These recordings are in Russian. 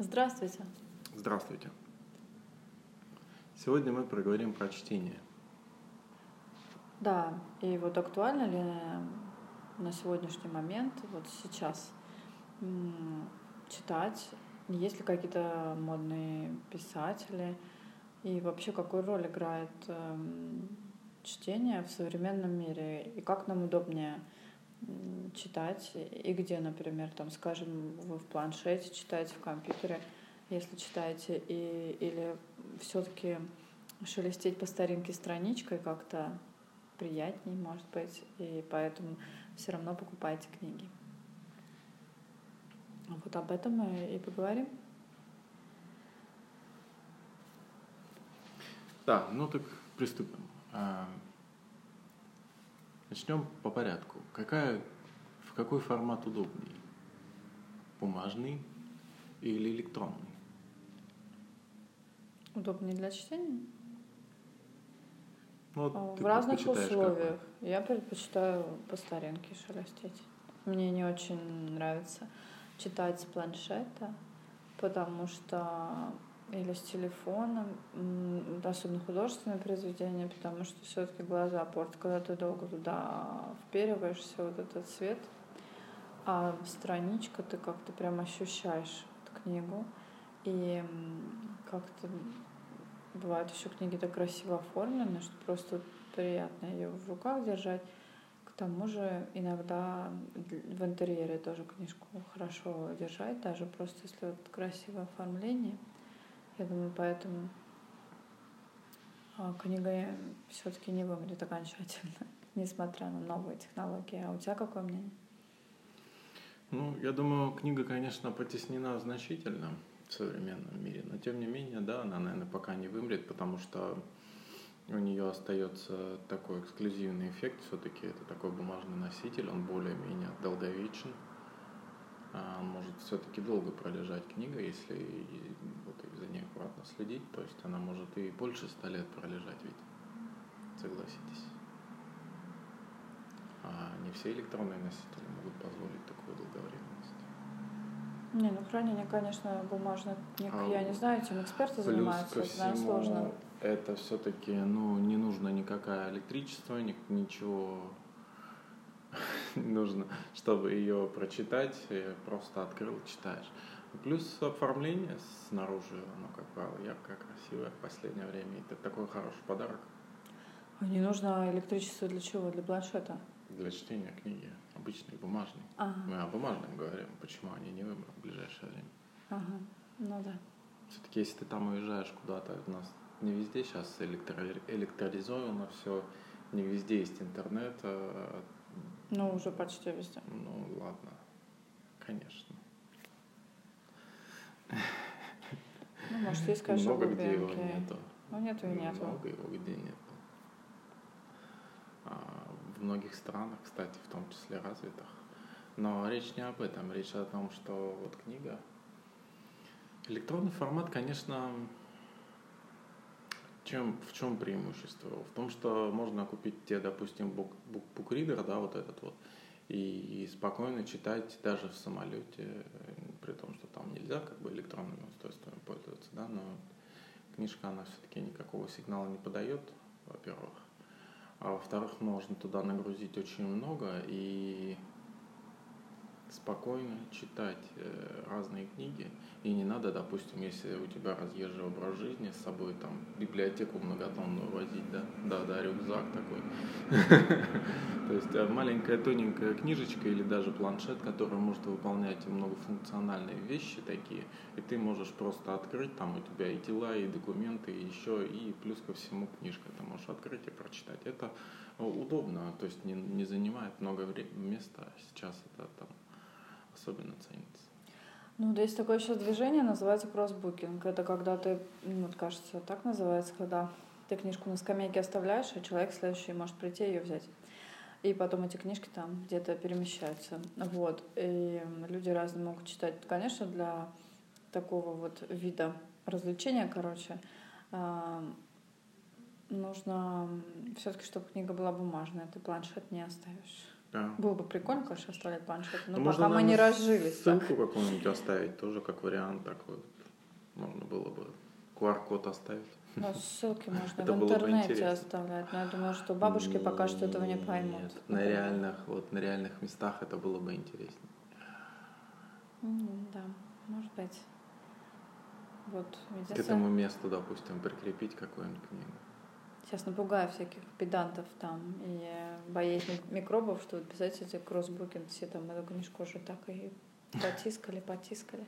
Здравствуйте. Здравствуйте. Сегодня мы проговорим про чтение. Да, и вот актуально ли на сегодняшний момент, вот сейчас, читать? Есть ли какие-то модные писатели? И вообще, какую роль играет эм, чтение в современном мире? И как нам удобнее читать? И где, например, там, скажем, вы в планшете читаете, в компьютере – если читаете, и, или все-таки шелестеть по старинке страничкой как-то приятнее, может быть, и поэтому все равно покупайте книги. Вот об этом мы и поговорим. Да, ну так приступим. Начнем по порядку. Какая, в какой формат удобнее? Бумажный или электронный? Удобнее для чтения? Ну, в разных условиях. Какой? Я предпочитаю по старинке шелестеть. Мне не очень нравится читать с планшета, потому что или с телефоном, особенно художественное произведение, потому что все-таки глаза портят, когда ты долго туда впериваешься, вот этот цвет, а страничка ты как-то прям ощущаешь эту книгу, и как-то Бывают еще книги так красиво оформлены, что просто приятно ее в руках держать. К тому же иногда в интерьере тоже книжку хорошо держать, даже просто если вот красивое оформление. Я думаю, поэтому а, книга все-таки не вымрет окончательно, несмотря на новые технологии. А у тебя какое мнение? Ну, я думаю, книга, конечно, потеснена значительно в современном мире. Но тем не менее, да, она, наверное, пока не вымрет, потому что у нее остается такой эксклюзивный эффект. Все-таки это такой бумажный носитель, он более-менее долговечен. А может все-таки долго пролежать книга, если ней аккуратно следить. То есть она может и больше ста лет пролежать, ведь согласитесь. А не все электронные носители могут позволить такую долговременность. Не, ну хранение, конечно, бумажных книг, а, я не знаю, этим эксперты занимаются, ко всему, это сложно. Это все-таки, ну, не нужно никакое электричество, ни, ничего не нужно, чтобы ее прочитать, просто открыл, читаешь. Плюс оформление снаружи, оно, как правило, яркое, красивое в последнее время. Это такой хороший подарок. А не нужно электричество для чего? Для планшета? Для чтения книги обычный, бумажный. Ага. Мы о бумажном говорим, почему они не выбраны в ближайшее время. Ага, ну да. Все-таки если ты там уезжаешь куда-то, у нас не везде сейчас электро электролизовано все, не везде есть интернет. А... Ну, уже почти везде. Ну, ладно, конечно. Ну, может, есть, конечно, Много где его нету. Ну, нету и нету. Много его где нету. А, в многих странах, кстати, в том числе развитых. Но речь не об этом, речь о том, что вот книга. Электронный формат, конечно, чем, в чем преимущество? В том, что можно купить тебе, допустим, бук, бук, букридер, да, вот этот вот, и, и спокойно читать даже в самолете, при том, что там нельзя как бы электронными устройствами пользоваться, да, но книжка, она все-таки никакого сигнала не подает, во-первых. А во-вторых, можно туда нагрузить очень много и спокойно читать э, разные книги. И не надо, допустим, если у тебя разъезжий образ жизни с собой, там, библиотеку многотонную возить, да, да, да, рюкзак такой. То есть э, маленькая тоненькая книжечка или даже планшет, который может выполнять многофункциональные вещи такие, и ты можешь просто открыть, там у тебя и дела, и документы, и еще, и плюс ко всему книжка ты можешь открыть и прочитать. Это удобно, то есть не, не занимает много места, а сейчас это там особенно ценится. Ну, да есть такое сейчас движение, называется кроссбукинг. Это когда ты, ну, вот кажется, так называется, когда ты книжку на скамейке оставляешь, а человек следующий может прийти ее взять. И потом эти книжки там где-то перемещаются. Вот. И люди разные могут читать. Конечно, для такого вот вида развлечения, короче, а, нужно все-таки, чтобы книга была бумажная, ты планшет не оставишь. Да. Было бы прикольно, конечно, оставлять планшеты, но Ну, пока можно, мы не разжились. так. Ссылку какую-нибудь оставить, тоже как вариант такой. вот. Можно было бы QR-код оставить. Но ссылки можно Это в бы интернете интересно. оставлять. Но я думаю, что бабушки пока что этого не поймут. Нет, На реальных, вот на реальных местах это было бы интереснее. Да, может быть. Вот, К этому месту, допустим, прикрепить какую-нибудь книгу. Сейчас напугаю всяких педантов там и боязнь микробов, что вот представляете, кроссбукинг, все там эту книжку уже так и потискали, потискали.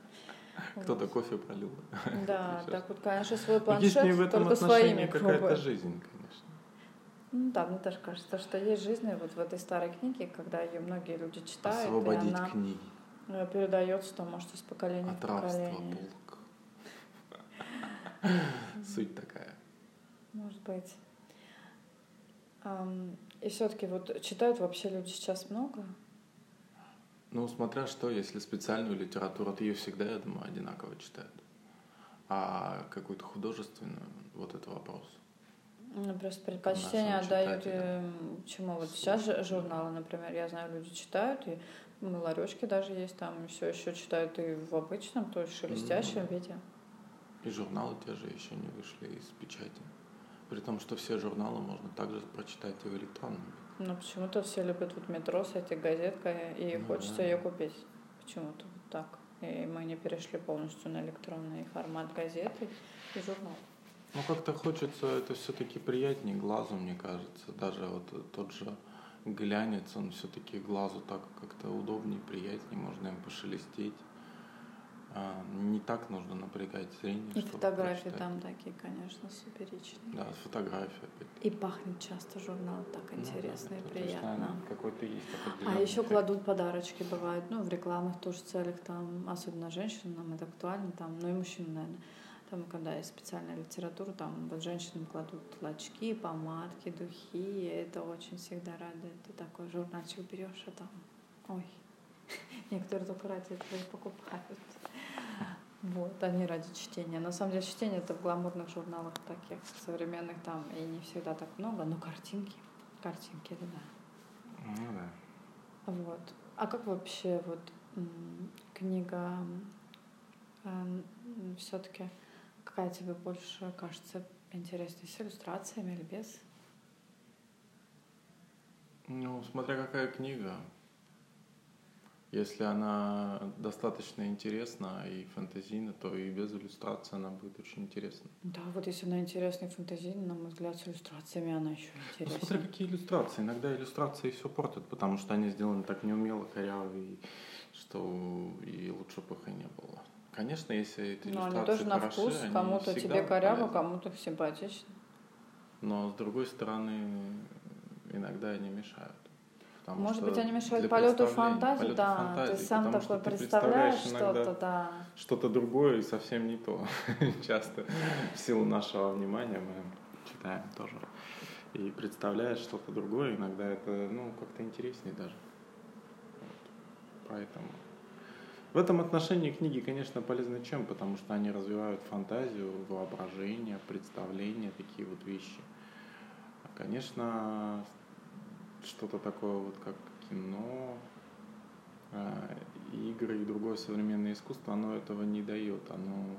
Кто-то Вот. кофе пролил. Да, так вот, конечно, свой Ну, планшет, Есть не в этом только отношении какая-то жизнь, конечно. Ну да, мне тоже кажется, что есть жизнь вот в этой старой книге, когда ее многие люди читают, Освободить и она книги э, передается там, может, из поколения от в поколение. Суть такая. Может быть. И все-таки вот читают вообще люди сейчас много? Ну, смотря что, если специальную литературу, то ее всегда, я думаю, одинаково читают. А какую-то художественную, вот это вопрос. Ну, просто предпочтение отдают чему? Вот сейчас же журналы, например, я знаю, люди читают, и ларечки даже есть там, все еще читают и в обычном, то есть шелестящем виде. И журналы те же еще не вышли из печати. При том, что все журналы можно также прочитать и в электронном. Но почему-то все любят вот метро с этой газеткой, и Ну хочется да. ее купить. Почему-то вот так. И мы не перешли полностью на электронный формат газеты и журнал. Ну, как-то хочется, это все-таки приятнее глазу, мне кажется. Даже вот тот же глянец, он все-таки глазу так как-то удобнее, приятнее, можно им пошелестеть. А, не так нужно напрягать зрение. И фотографии прочитать. там такие, конечно, суперичные. Да, фотография. опять. И пахнет часто журнал так Ну да, интересно и это приятно. Какой-то есть А еще эффект. кладут подарочки, бывает, ну, в рекламных тоже целях, там, особенно женщинам это актуально, там, ну и мужчинам, наверное. Там, когда есть специальная литература, там вот женщинам кладут лачки, помадки, духи, и это очень всегда радует. Ты такой журнальчик берешь, а там, ой, некоторые только ради этого покупают. Вот, они ради чтения. На самом деле чтение это в гламурных журналах таких современных там и не всегда так много, но картинки, картинки, это да. Ну да. Вот. А как вообще вот книга все-таки какая тебе больше кажется интересной, с иллюстрациями или без? Ну, смотря какая книга. Если она достаточно интересна и фантазийна, то и без иллюстрации она будет очень интересна. Да, вот если она интересная и фантазийная, на мой взгляд, с иллюстрациями она еще Ну, смотря интереснее. какие иллюстрации. Иногда иллюстрации все портят, потому что они сделаны так неумело, коряво, и что и лучше бы их и не было. Конечно, если эти Но иллюстрации они тоже на хороши, вкус, кому-то тебе коряво, кому-то симпатично. Но с другой стороны, иногда они мешают. Потому Может что быть, они мешают полету фантазии, полету да. фантазии, ты сам такой что представляешь что-то, да. что-то другое и совсем не то. Часто в силу нашего внимания мы читаем тоже. И представляешь что-то другое, иногда это, ну, как-то интереснее даже. Вот. Поэтому в этом отношении книги, конечно, полезны чем? Потому что они развивают фантазию, воображение, представление, такие вот вещи. А, Конечно, что-то такое вот как кино, а, игры и другое современное искусство, оно этого не дает. Оно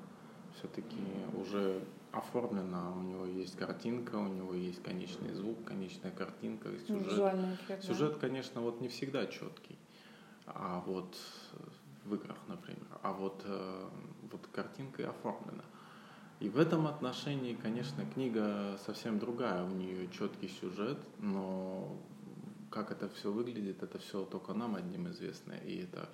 все-таки уже оформлено, у него есть картинка, у него есть конечный звук, конечная картинка, сюжет. Эффект. Сюжет, конечно, вот не всегда четкий. А вот в играх, например, а вот, э, вот картинка и оформлена. И в этом отношении, конечно, книга совсем другая. У нее четкий сюжет, но как это все выглядит, это все только нам одним известно. И это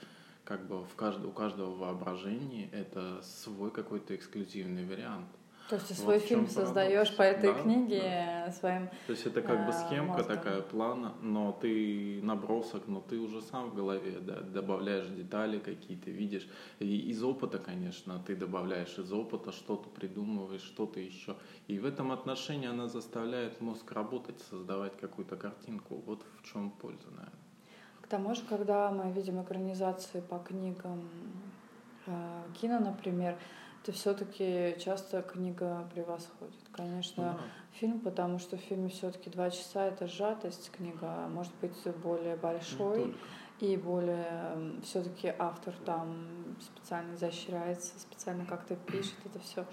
как бы в кажд... у каждого воображения это свой какой-то эксклюзивный вариант. То есть ты Вот свой фильм создаешь по этой Да, книге своим То есть это как бы А, схемка мозгом. такая плана, но ты набросок, но ты уже сам в голове да, добавляешь детали какие-то, видишь. И из опыта, конечно, ты добавляешь из опыта, что-то придумываешь, что-то еще. И в этом отношении она заставляет мозг работать, создавать какую-то картинку. Вот в чем польза, наверное. К тому же, когда мы видим экранизации по книгам э, кино, например, это все-таки часто книга превосходит. Конечно, Да. фильм, потому что в фильме все-таки два часа это сжатость, книга может быть более большой только. и более все-таки автор там специально изощряется, специально как-то пишет это все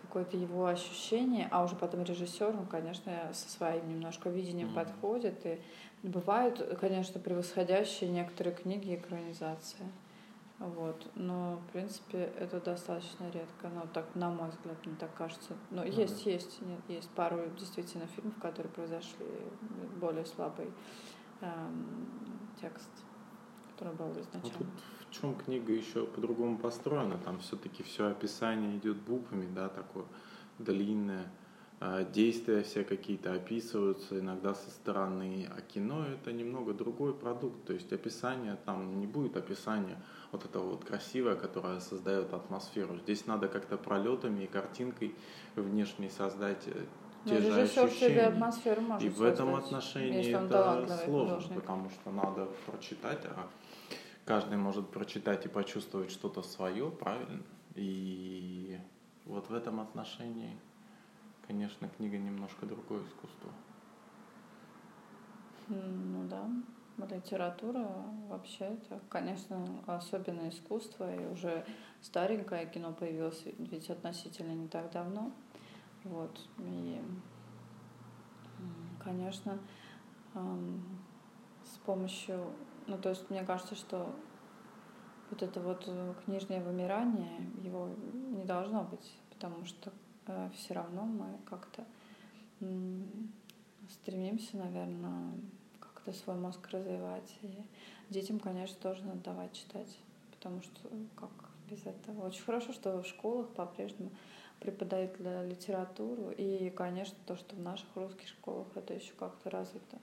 какое-то его ощущение, а уже потом режиссер, он, конечно, со своим немножко видением Мгм. подходит. И бывают, конечно, превосходящие некоторые книги экранизации. Вот. Но, в принципе, это достаточно редко. Ну, так, на мой взгляд, мне так кажется. Но Ну есть, да. есть, нет, есть пару действительно фильмов, которые произошли более слабый эм, текст, который был изначально. тут в чем книга еще по-другому построена, там все-таки все описание идет буквами, да, такое длинное, а, действия все какие-то описываются иногда со стороны, а кино это немного другой продукт, то есть описание там не будет описания вот этого вот красивое, которое создает атмосферу. Здесь надо как-то пролетами и картинкой внешней создать э, Но те же Ну, режиссер себе ощущения. атмосферу может И в этом отношении это сложно, художник. потому что надо прочитать, а каждый может прочитать и почувствовать что-то свое, правильно? И вот в этом отношении, конечно, книга немножко другое искусство. М, Ну да, литература вообще это, конечно, особенное искусство, и уже старенькое кино появилось ведь относительно не так давно. Вот, и, конечно, с помощью, ну то есть мне кажется, что вот это вот э, книжное вымирание, его не должно быть, потому что все равно мы как-то стремимся, наверное, как-то свой мозг развивать. И детям, конечно, тоже надо давать читать, потому что как без этого. Очень хорошо, что в школах по-прежнему преподают ли- литературу, и, конечно, то, что в наших русских школах это еще как-то развито.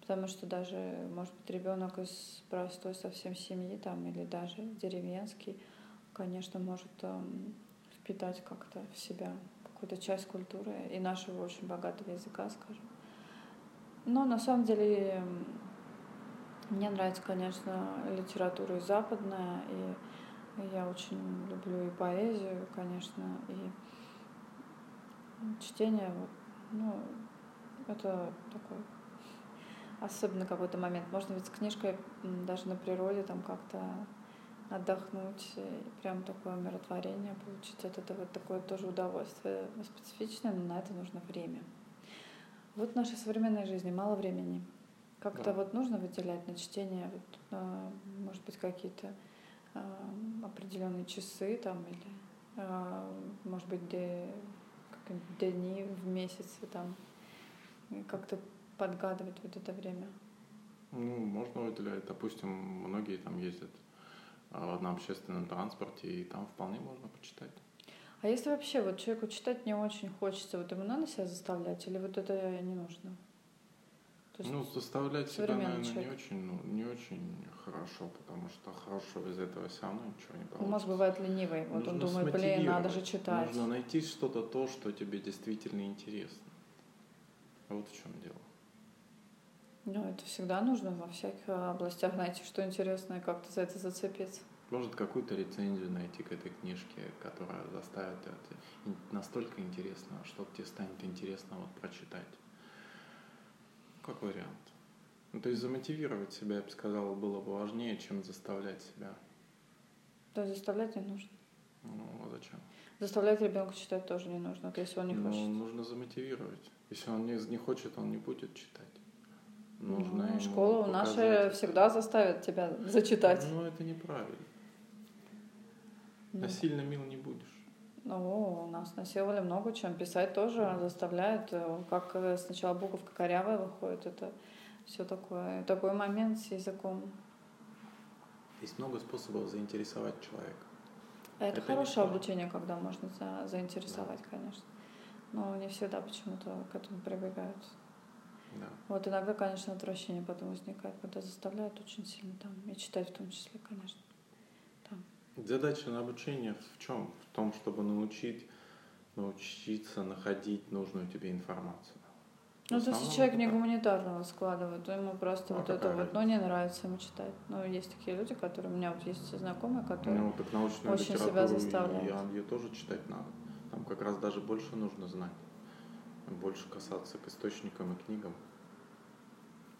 Потому что даже, может быть, ребенок из простой совсем семьи там или даже деревенский, конечно, может эм, впитать как-то в себя какую-то часть культуры и нашего очень богатого языка, скажем. Но на самом деле мне нравится, конечно, литература и западная, и я очень люблю и поэзию, конечно, и чтение, ну, это такой особенно какой-то момент. Можно ведь с книжкой даже на природе там как-то отдохнуть и прям такое умиротворение получить от этого такое тоже удовольствие специфичное, но на это нужно время. Вот в нашей современной жизни мало времени. Как-то Да. вот нужно выделять на чтение, вот, а, может быть, какие-то а, определенные часы там или, а, может быть, дни в месяце там, как-то подгадывать вот это время. Ну, можно выделять, допустим, многие там ездят на общественном транспорте, и там вполне можно почитать. А если вообще вот человеку читать не очень хочется, вот ему надо себя заставлять или вот это не нужно? Ну, заставлять себя, наверное, не человек. очень, ну, не очень хорошо, потому что хорошего из этого все равно ничего не получится. мозг бывает ленивый, вот он Нужно думает, блин, надо же читать. Нужно найти что-то то, что тебе действительно интересно. Вот в чем дело. Ну, это всегда нужно во всяких областях найти, что интересное, как-то за это зацепиться. Может, какую-то рецензию найти к этой книжке, которая заставит это настолько интересно, что тебе станет интересно вот прочитать. Как вариант. Ну, то есть замотивировать себя, я бы сказал, было бы важнее, чем заставлять себя. Есть заставлять не нужно. Ну, а зачем? Заставлять ребенка читать тоже не нужно, вот если он не Ну, хочет. нужно замотивировать. Если он не, не хочет, он не будет читать. Ну, Нужно ему школа наша всегда заставит тебя зачитать. Ну, это неправильно. Ну, Насильно мил не будешь. Ну, нас насиловали много чем. Писать тоже заставляют. э, Как э, сначала буковка корявая выходит, это все такое. Такой момент с языком. Есть много способов заинтересовать человека. А это, Это хорошее обучение, когда можно за- заинтересовать, конечно. Но не всегда почему-то к этому прибегают. Да. Вот иногда, конечно, отвращение потом возникает, когда заставляют очень сильно там, и читать в том числе, конечно. Задача на обучение в чем? В том, чтобы научить, научиться находить нужную тебе информацию. Ну, то есть человек не гуманитарного складывает, то ему просто ну, вот это вот, ну, не нравится ему читать. Ну, есть такие люди, которые, у меня вот есть знакомые, которые ну, так очень себя заставляют. И, ее тоже читать надо. Там как раз даже больше нужно знать. Больше касаться к источникам и книгам,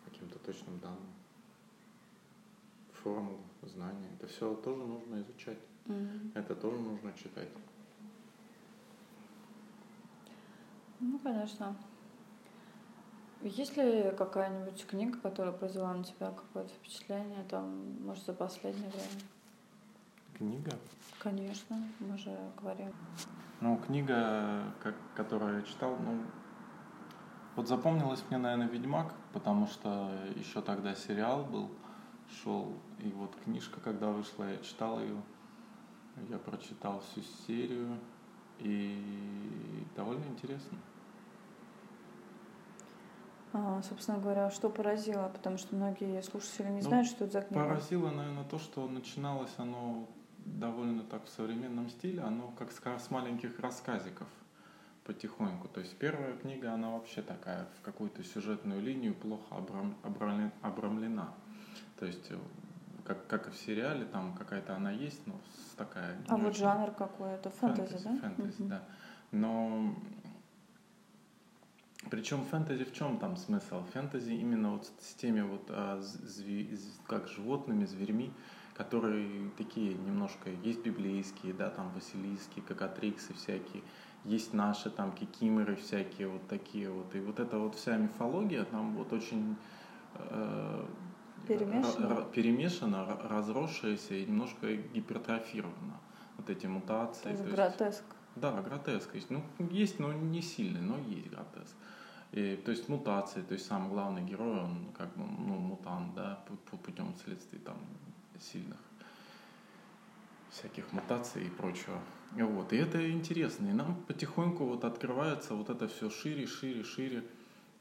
каким-то точным данным. Формул, знания. Это все тоже нужно изучать. Mm-hmm. Это тоже нужно читать. Ну, конечно. Есть ли какая-нибудь книга, которая произвела на тебя какое-то впечатление, там, может, за последнее время? Книга? Конечно, мы же говорим. Ну, книга, как, которую я читал, ну, вот запомнилась мне, наверное, «Ведьмак», потому что еще тогда сериал был, шел, и вот книжка, когда вышла, я читал ее, я прочитал всю серию, и довольно интересно. А, собственно говоря, что поразило? Потому что многие слушатели не ну, знают, что это за книга. Поразило, наверное, то, что начиналось оно довольно так в современном стиле, оно как с маленьких рассказиков потихоньку. То есть первая книга, она вообще такая, в какую-то сюжетную линию плохо обрам, обрамлена. То есть, э, как, как и в сериале, там какая-то она есть, но такая... А вот жанр какой? Это фэнтези, фэнтези да? Фэнтези, угу. да. Но причем фэнтези в чем там смысл? Фэнтези именно вот с теми вот а, зви, как животными, зверьми, которые такие немножко, есть библейские, да, там василийские, кокатриксы всякие, есть наши там кикимеры всякие вот такие вот. И вот эта вот вся мифология там вот очень э, перемешана, перемешана разросшаяся и немножко гипертрофирована. Вот эти мутации. То есть, то гротеск. Есть, да, гротеск. Есть, ну, есть, но не сильный, но есть гротеск. И, то есть мутации, то есть сам главный герой, он как бы ну, мутант, да, путем следствий там сильных всяких мутаций и прочего. Вот. И это интересно. И нам потихоньку вот открывается вот это все шире, шире, шире.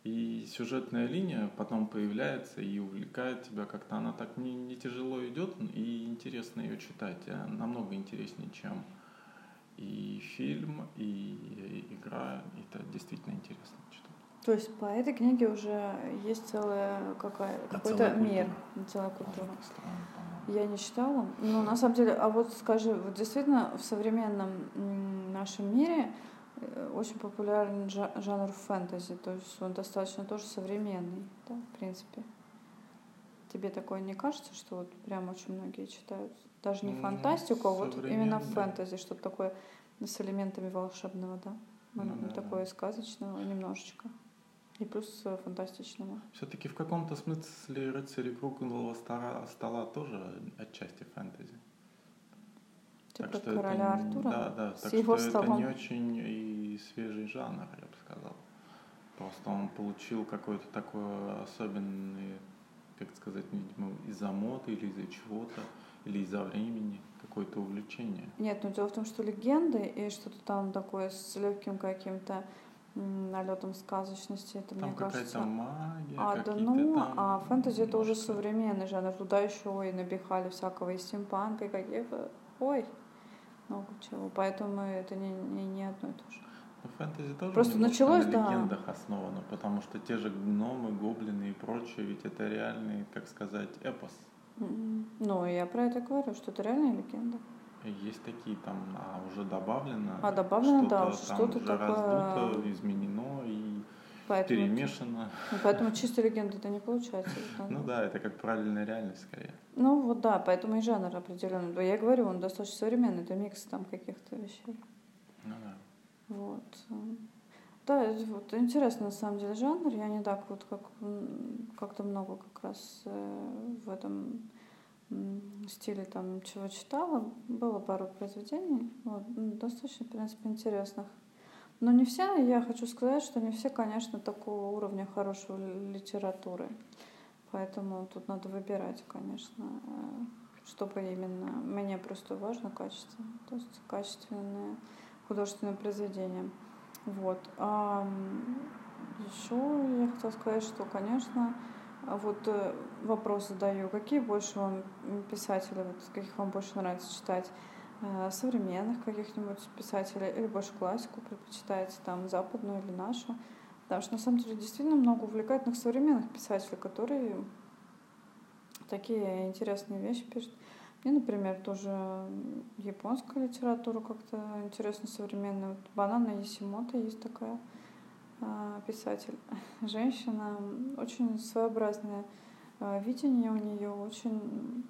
И сюжетная линия потом появляется и увлекает тебя как-то. Она так не, не тяжело идет, и интересно ее читать. А намного интереснее, чем и фильм, и игра. Это действительно интересно читать. То есть по этой книге уже есть целая какая, какой-то мир, целая культура. Я не читала. Но на самом деле, а вот скажи, вот действительно в современном нашем мире очень популярен жанр фэнтези, то есть он достаточно тоже современный, да, в принципе. Тебе такое не кажется, что вот прям очень многие читают? Даже не фантастику, а вот именно фэнтези, что-то такое с элементами волшебного, да? Ну, да, такое да. сказочного немножечко. И плюс э, фантастичного. Все-таки в каком-то смысле рыцари круглого стола, стола тоже отчасти фэнтези. Типа так что короля это, Артура? Да, да. так его что столом. это не очень и свежий жанр, я бы сказал. Просто он получил какой-то такой особенный, как сказать, видимо, из-за моды или из-за чего-то, или из-за времени какое-то увлечение. Нет, но дело в том, что легенды и что-то там такое с легким каким-то налетом сказочности. Это, там мне кажется... магия, а, да ну, там... а фэнтези это уже современный жанр. Туда еще ой, набихали всякого и стимпанка, и каких-то... Ой, много чего. Поэтому это не, не, не одно и то же. Ну, фэнтези тоже Просто началось, на легендах да. основано, потому что те же гномы, гоблины и прочее, ведь это реальный, как сказать, эпос. Ну, я про это говорю, что это реальная легенда. Есть такие там, а уже добавлено. А добавлено, да, что-то такое... раздуто, изменено и поэтому, перемешано. Ну, поэтому чистой легенды это не получается. Ну да, это как правильная реальность скорее. Ну вот да, поэтому и жанр определенный. Да, я говорю, он достаточно современный, это микс там каких-то вещей. Ну да. Вот. Да, вот интересный на самом деле жанр. Я не так вот как как-то много как раз э, в этом стиле там чего читала. Было пару произведений, вот, достаточно, в принципе, интересных. Но не все, я хочу сказать, что не все, конечно, такого уровня хорошей литературы. Поэтому тут надо выбирать, конечно, э, чтобы именно... Мне просто важно качество, то есть качественное художественное произведение. Вот. А еще я хотела сказать, что, конечно, вот э, вопрос задаю, какие больше вам писатели, вот каких вам больше нравится читать? Э, современных каких-нибудь писателей или больше классику предпочитаете, там, западную или нашу? Потому что на самом деле действительно много увлекательных современных писателей, которые такие интересные вещи пишут. Мне, например, тоже японская литература как-то интересно современная. Вот Банана Есимото есть такая а, писатель. Женщина, очень своеобразное а, видение у нее, очень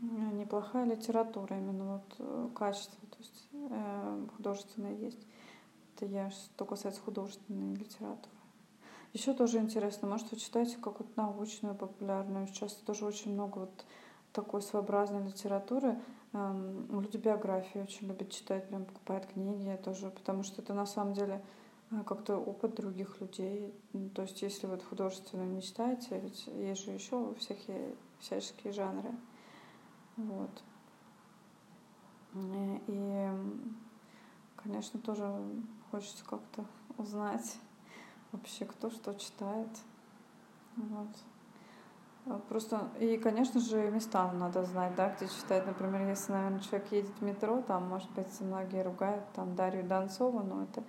неплохая литература, именно вот э, качество, то есть э, художественное есть. Это я что касается художественной литературы. Еще тоже интересно, может, вы читаете какую-то научную, популярную. Сейчас тоже очень много вот такой своеобразной литературы. Эм, люди биографии очень любят читать, прям покупают книги тоже, потому что это на самом деле э, как-то опыт других людей. То есть, если вот художественно не читаете, ведь есть же еще всякие всяческие жанры. Вот. Э, и, конечно, тоже хочется как-то узнать вообще, кто что читает. Вот. А просто, и, конечно же, места надо знать, да, где читать. Например, если, наверное, человек едет в метро, там, может быть, многие ругают там Дарью Донцову, но это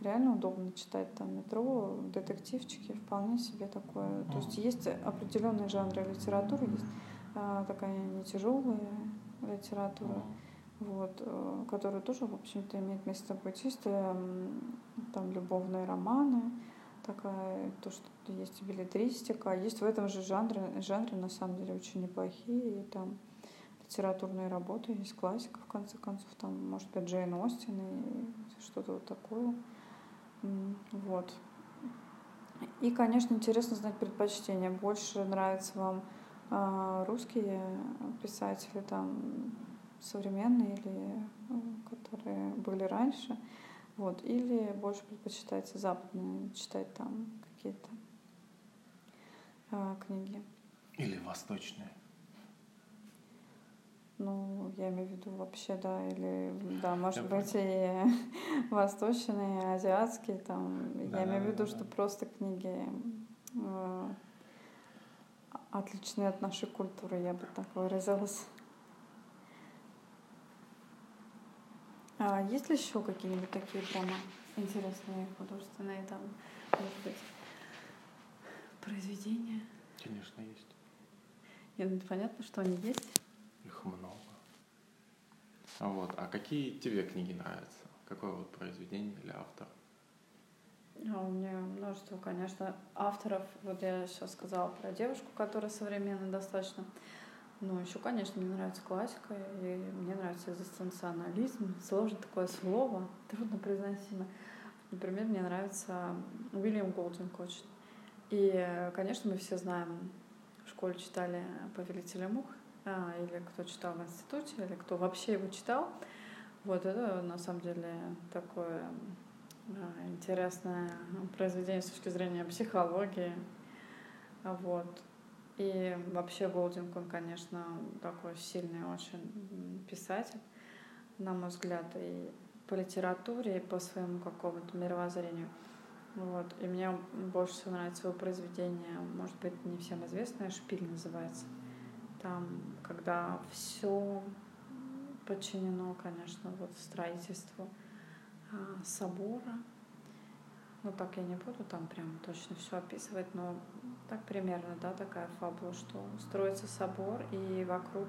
реально удобно читать там метро, детективчики, вполне себе такое. То есть есть определенные жанры литературы, есть такая не тяжелая литература, вот, э, которая тоже, в общем-то, имеет место быть. Есть там любовные романы, такая, то, что есть билетристика, есть в этом же жанре, жанре на самом деле очень неплохие, и там литературные работы, есть классика, в конце концов, там, может быть, Джейн Остин и что-то вот такое. Вот. И, конечно, интересно знать предпочтения. Больше нравятся вам э, русские писатели, там, современные или э, которые были раньше, вот. Или больше предпочитается западные, читать там какие-то э, книги. Или восточные. Ну, я имею в виду вообще, да, или, да, может я быть, и восточные, и азиатские, там, да, я имею в виду, да, что да. просто книги э, отличные от нашей культуры, я бы так выразилась. А есть ли еще какие-нибудь такие прямо интересные художественные там, может быть, произведения? Конечно, есть. Нет, ну, понятно, что они есть. Их много. А вот, а какие тебе книги нравятся? Какое вот произведение или автор? А у меня множество, конечно, авторов. Вот я сейчас сказала про девушку, которая современная достаточно. Ну, еще, конечно, мне нравится классика, и мне нравится экзистенционализм. Сложно такое слово, трудно произносимо. Например, мне нравится Уильям Голдинг очень. И, конечно, мы все знаем, в школе читали «Повелителя мух», а, или кто читал в институте, или кто вообще его читал. Вот это, на самом деле, такое интересное произведение с точки зрения психологии. Вот. И вообще Голдинг, он, конечно, такой сильный очень писатель, на мой взгляд, и по литературе, и по своему какому-то мировоззрению. Вот. И мне больше всего нравится его произведение, может быть, не всем известное, «Шпиль» называется. Там, когда все подчинено, конечно, вот строительству собора, ну так я не буду там прям точно все описывать, но так примерно, да, такая фабула, что строится собор, и вокруг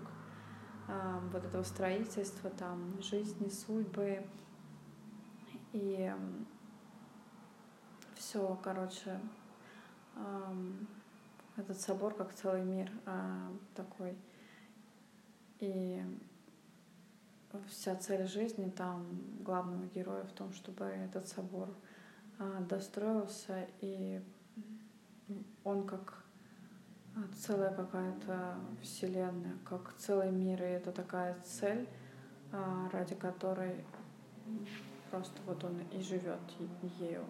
э, вот этого строительства там жизни, судьбы, и все, короче, э, этот собор как целый мир э, такой. И вся цель жизни там главного героя в том, чтобы этот собор а, достроился, и он как а, целая какая-то вселенная, как целый мир, и это такая цель, а, ради которой просто вот он и живет ею.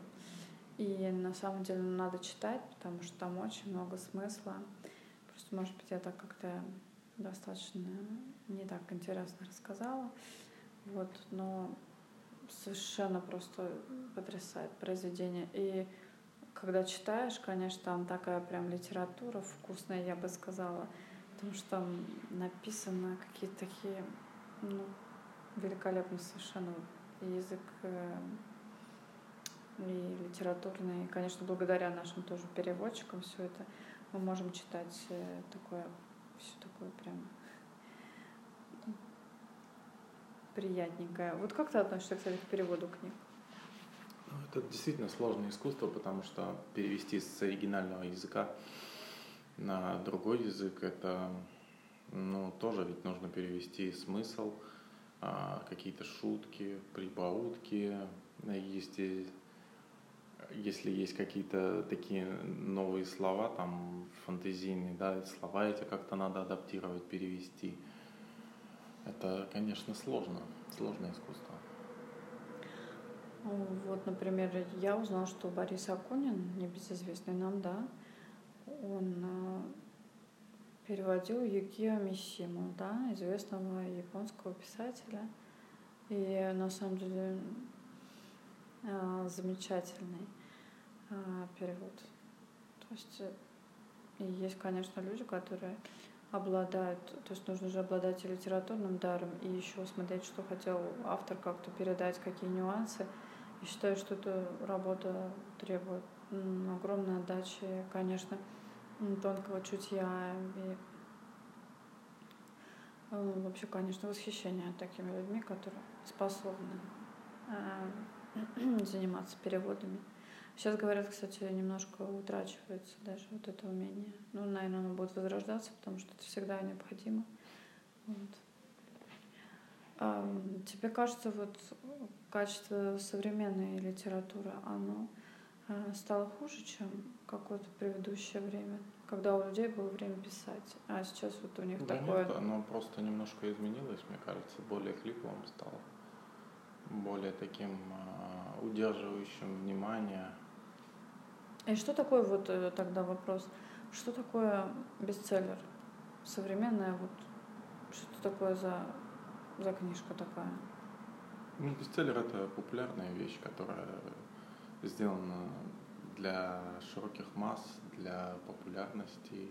И на самом деле надо читать, потому что там очень много смысла. Просто, может быть, я так как-то достаточно не так интересно рассказала. Вот, но совершенно просто потрясает произведение. И когда читаешь, конечно, там такая прям литература вкусная, я бы сказала, потому что там написано какие-то такие, ну, великолепно совершенно язык э, и литературные. И, конечно, благодаря нашим тоже переводчикам все это мы можем читать э, такое, все такое прям приятненькое. Вот как ты относишься, кстати, к переводу книг? Ну, это действительно сложное искусство, потому что перевести с оригинального языка на другой язык, это ну, тоже ведь нужно перевести смысл, а, какие-то шутки, прибаутки, если, если есть какие-то такие новые слова, там, фантазийные, да, слова эти как-то надо адаптировать, перевести. Это, конечно, сложно, сложное искусство. Вот, например, я узнала, что Борис Акунин, небезызвестный нам, да, он а, переводил Юкио Мисиму, да, известного японского писателя. И на самом деле замечательный а, перевод. То есть и есть, конечно, люди, которые обладают, то есть нужно же обладать и литературным даром, и еще смотреть, что хотел автор как-то передать, какие нюансы. И считаю, что эта работа требует огромной отдачи, конечно, тонкого чутья и э, вообще, конечно, восхищение такими людьми, которые способны э, заниматься переводами. Сейчас говорят, кстати, немножко утрачивается даже вот это умение. Ну, наверное, оно будет возрождаться, потому что это всегда необходимо. Вот. А, тебе кажется, вот качество современной литературы, оно э, стало хуже, чем какое-то предыдущее время, когда у людей было время писать, а сейчас вот у них да такое... Нет, оно просто немножко изменилось, мне кажется, более клиповым стало, более таким э, удерживающим внимание. И что такое вот э, тогда вопрос, что такое бестселлер? Современная вот, что такое за, за книжка такая? Ну, бестселлер это популярная вещь, которая сделана для широких масс, для популярности,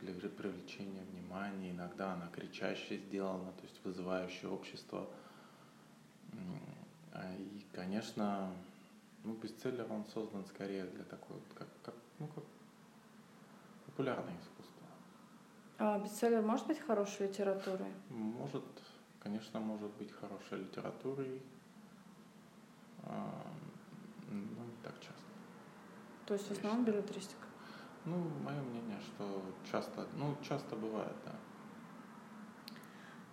для привлечения внимания. Иногда она кричащая сделана, то есть вызывающая общество. А, и, конечно, ну, бестселлер он создан скорее для такой, как, как, ну, как популярное искусство. А бестселлер может быть хорошей литературой? Может, конечно, может быть хорошей литературой, а, ну, не так часто. То есть в основном билетристика? Ну, мое мнение, что часто, ну, часто бывает, да.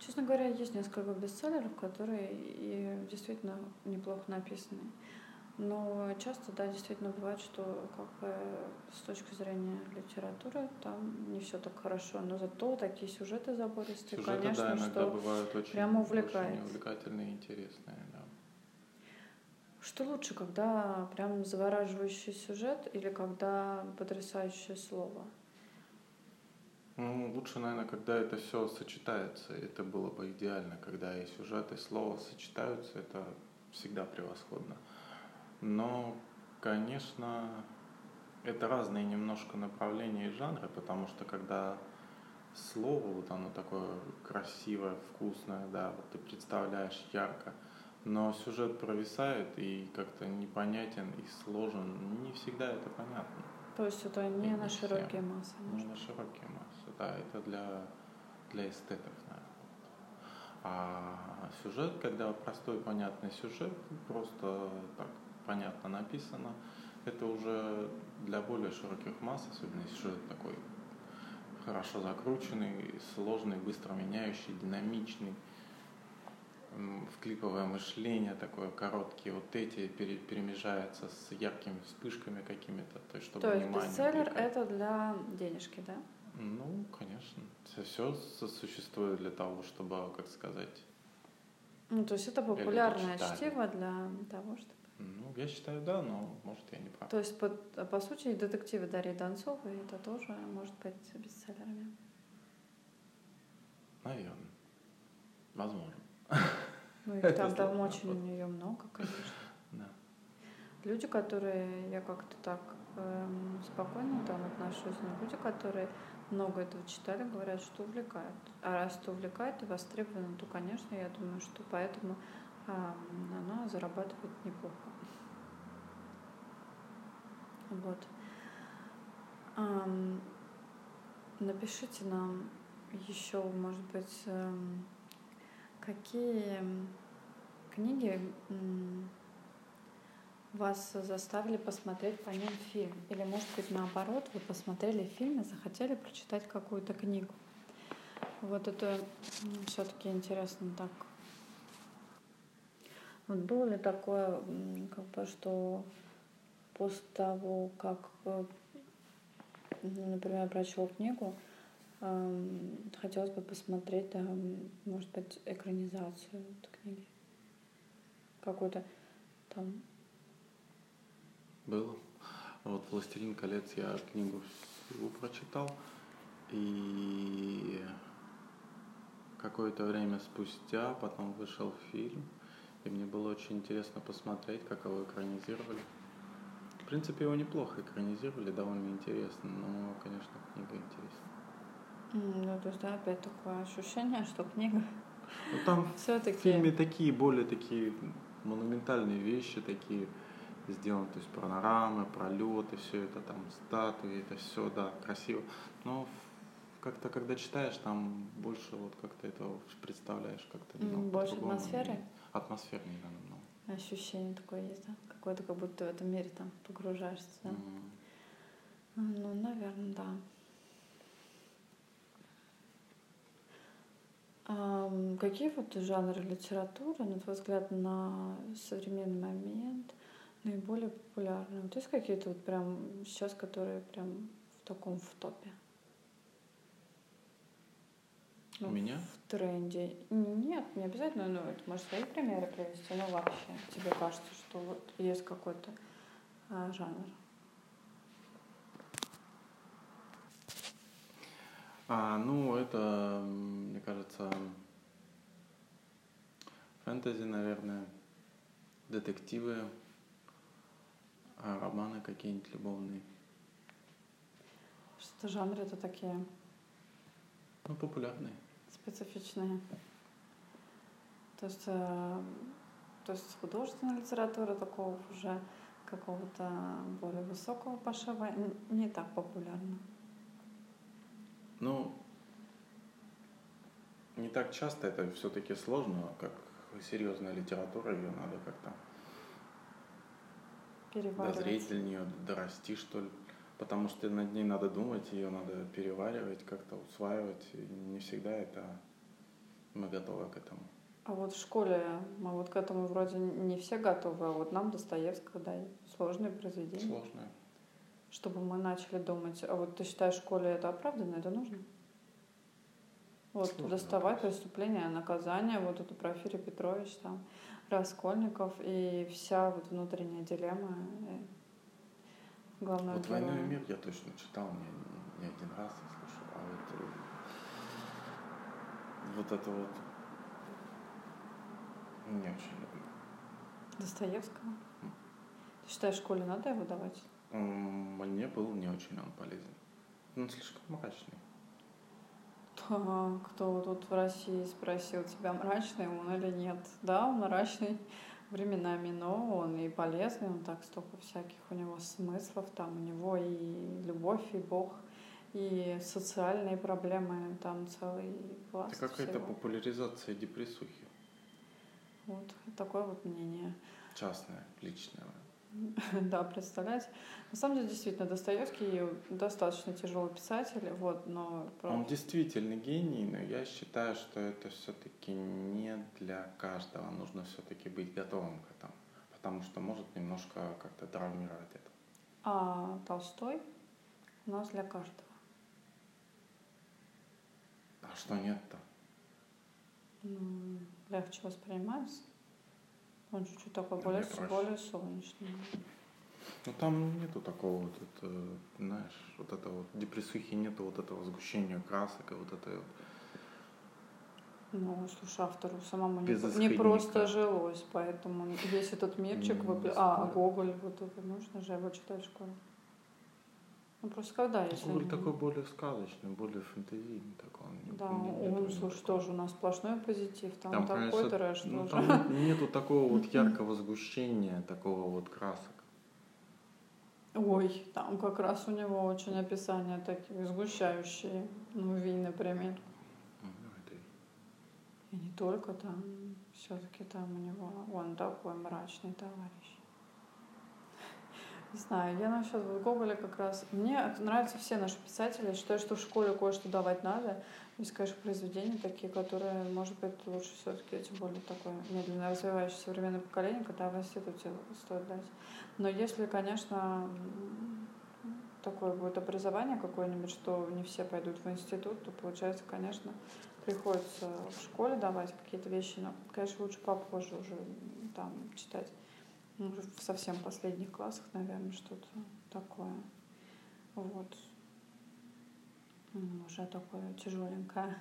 Честно говоря, есть несколько бестселлеров, которые и действительно неплохо написаны. Но часто, да, действительно бывает, что как бы с точки зрения литературы там не все так хорошо, но зато такие сюжеты забористые, Сюжеты, конечно, да, что бывают очень, прямо увлекает. очень увлекательные и интересные, да. Что лучше, когда прям завораживающий сюжет или когда потрясающее слово? Ну, лучше, наверное, когда это все сочетается. Это было бы идеально, когда и сюжет, и слово сочетаются, это всегда превосходно. Но, конечно, это разные немножко направления и жанры, потому что когда слово, вот оно такое красивое, вкусное, да, вот ты представляешь ярко, но сюжет провисает и как-то непонятен и сложен, не всегда это понятно. То есть это не и на широкие всем. массы? Не на широкие массы, да, это для, для эстетов, наверное. А сюжет, когда простой понятный сюжет, просто так понятно написано, это уже для более широких масс, особенно если сюжет такой хорошо закрученный, сложный, быстро меняющий, динамичный, в клиповое мышление такое короткие, вот эти перемежаются с яркими вспышками какими-то, то есть чтобы То есть бестселлер это для денежки, да? Ну, конечно. Все существует для того, чтобы, как сказать... Ну, то есть это популярное чтиво для того, чтобы ну, я считаю, да, но может я не прав. То есть, по, по сути, детективы Дарьи Донцовой это тоже может быть бестселлерами? Наверное. Возможно. Ну, их там, там очень у нее много, конечно. Да. Люди, которые, я как-то так эм, спокойно там отношусь, но люди, которые много этого читали, говорят, что увлекает. А раз это увлекает и востребовано, то, конечно, я думаю, что поэтому а, она зарабатывает неплохо. Вот. Ам, напишите нам еще, может быть, эм, какие книги вас заставили посмотреть по ним фильм? Или, может быть, наоборот, вы посмотрели фильм и захотели прочитать какую-то книгу? Вот это все-таки интересно так. Вот было ли такое, как бы, что после того, как, э, например, прочел книгу, эм, хотелось бы посмотреть, там, может быть, экранизацию этой книги? Какую-то там Было. Вот «Властелин колец» я книгу всю прочитал. И какое-то время спустя потом вышел фильм. И мне было очень интересно посмотреть, как его экранизировали. В принципе, его неплохо экранизировали, довольно интересно, но, конечно, книга интересна. Ну, то есть, да, опять такое ощущение, что книга Ну, там в все-таки... фильме такие более такие монументальные вещи такие сделаны, то есть панорамы, пролеты, все это там статуи, это все, да, красиво. Но как-то, когда читаешь, там больше вот как-то этого представляешь как-то. Немного больше атмосферы? Атмосфернее, да, намного. Ощущение такое есть, да? Какое-то, как будто в этом мире там погружаешься, да? А, Ну, наверное, да. Ам, Какие вот жанры литературы, на твой взгляд, на современный момент наиболее популярны? Вот есть какие-то вот прям сейчас, которые прям в таком в топе? У Ну, меня? В тренде. Нет, не обязательно, но это можешь свои примеры привести, но вообще тебе кажется, что вот есть какой-то а, жанр. А, ну, это, мне кажется, фэнтези, наверное, детективы, а романы какие-нибудь любовные. Что жанры это такие Ну, популярные. специфичные. То есть, э, то есть художественная литература такого уже какого-то более высокого пошива не так популярна. Ну, не так часто это все-таки сложно, как серьезная литература, ее надо как-то Переваривать. дозреть для нее, дорасти, что ли. Потому что над ней надо думать, ее надо переваривать, как-то усваивать. И не всегда это мы готовы к этому. А вот в школе мы вот к этому вроде не все готовы, а вот нам Достоевского дай сложные произведения. Сложно. Чтобы мы начали думать, а вот ты считаешь, в школе это оправданно, это нужно? Вот Сложный доставать вопрос. преступление, наказание, вот это Порфирий Петрович, там, Раскольников и вся вот внутренняя дилемма э, главного Вот «Войну и мир» я точно читал не, не один раз, я слушал. А вот, э, вот это вот не очень люблю. Достоевского. Ты считаешь, школе надо его давать? Мне был не очень он полезен. Он слишком мрачный. Так, кто тут в России спросил тебя, мрачный он или нет? Да, он мрачный временами, но он и полезный, он так столько всяких у него смыслов, там у него и любовь, и Бог, и социальные проблемы, там целый пласт Это какая-то популяризация депрессухи. Вот такое вот мнение. Частная, личная. Да, представляете? На самом деле, действительно, Достоевский достаточно тяжелый писатель, вот, но Он действительно гений, но я считаю, что это все-таки не для каждого. Нужно все-таки быть готовым к этому. Потому что может немножко как-то травмировать это. а Толстой у нас для каждого. А что нет-то? Ну, легче воспринимается. Он чуть-чуть такой более, более солнечный. Ну там нету такого вот, это, знаешь, вот этого вот депрессухи нету вот этого сгущения красок и вот этой вот. Ну, слушай, автору самому не, не просто жилось, поэтому весь этот мирчик выпли... без А. Гоголь, вот это нужно же его читать в школе. Ну, просто когда, если... Гоголь такой более сказочный, более фэнтезийный такой. Он, Да, не- он, слушай, такого. тоже у нас сплошной позитив. Там, Там, такой конечно, трэш ну, тоже. там нет- нету такого вот яркого сгущения, такого вот красок. Ой, там как раз у него очень описания такие сгущающие, ну, Ви, например. И не только там, все-таки там у него, он такой мрачный товарищ. Не знаю, я нам сейчас в Гоголе как раз... Мне нравятся все наши писатели. Я считаю, что в школе кое-что давать надо. Есть, конечно, произведения такие, которые, может быть, лучше все-таки, тем более такое медленно развивающееся современное поколение, когда в институте стоит дать. Но если, конечно, такое будет образование какое-нибудь, что не все пойдут в институт, то получается, конечно, приходится в школе давать какие-то вещи, но, конечно, лучше попозже уже там читать. Ну, в совсем последних классах, наверное, что-то такое. Вот. Уже такое тяжеленькое.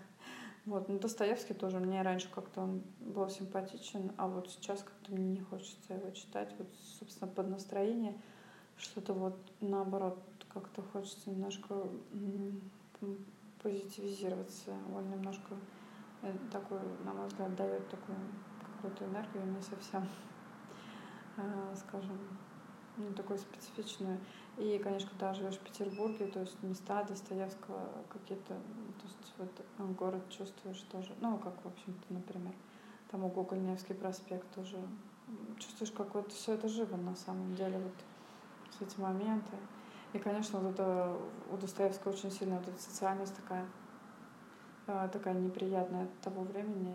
Вот, ну Достоевский тоже, мне раньше как-то он был симпатичен, а вот сейчас как-то мне не хочется его читать, вот, собственно, под настроение, что-то вот наоборот, как-то хочется немножко позитивизироваться, он немножко э, такой, на мой взгляд, дает такую какую-то энергию, не совсем, скажем, ну, такую специфичную. И, конечно, живешь в Петербурге, то есть места Достоевского какие-то, то есть вот э, город чувствуешь тоже, ну, как, в общем-то, например, там угол Невский проспект тоже, чувствуешь, как вот все это живо на самом деле, вот эти моменты. И, конечно, вот это у Достоевского очень сильно вот эта социальность такая, э, такая неприятная от того времени,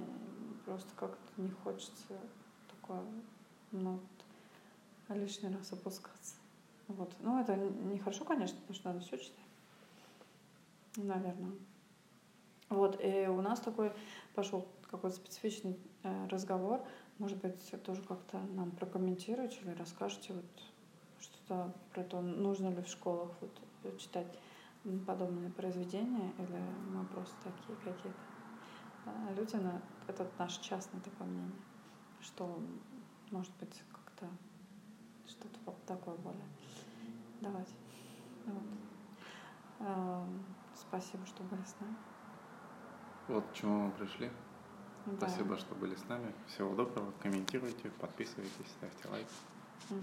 просто как-то не хочется такое, ну, лишний раз опускаться. Вот. Ну, это нехорошо, конечно, потому что надо все читать. Наверное. Вот, и у нас такой пошел какой-то специфичный э, разговор. Может быть, тоже как-то нам прокомментируете или расскажете вот что-то про то, нужно ли в школах вот читать подобные произведения, или мы просто такие какие-то э, люди, на это наше частное такое мнение, что может быть как-то что-то такое более давать. Вот. Эм, спасибо, что были с нами. Вот к чему мы пришли. Да. Спасибо, что были с нами. Всего доброго. Комментируйте, подписывайтесь, ставьте лайк. Угу.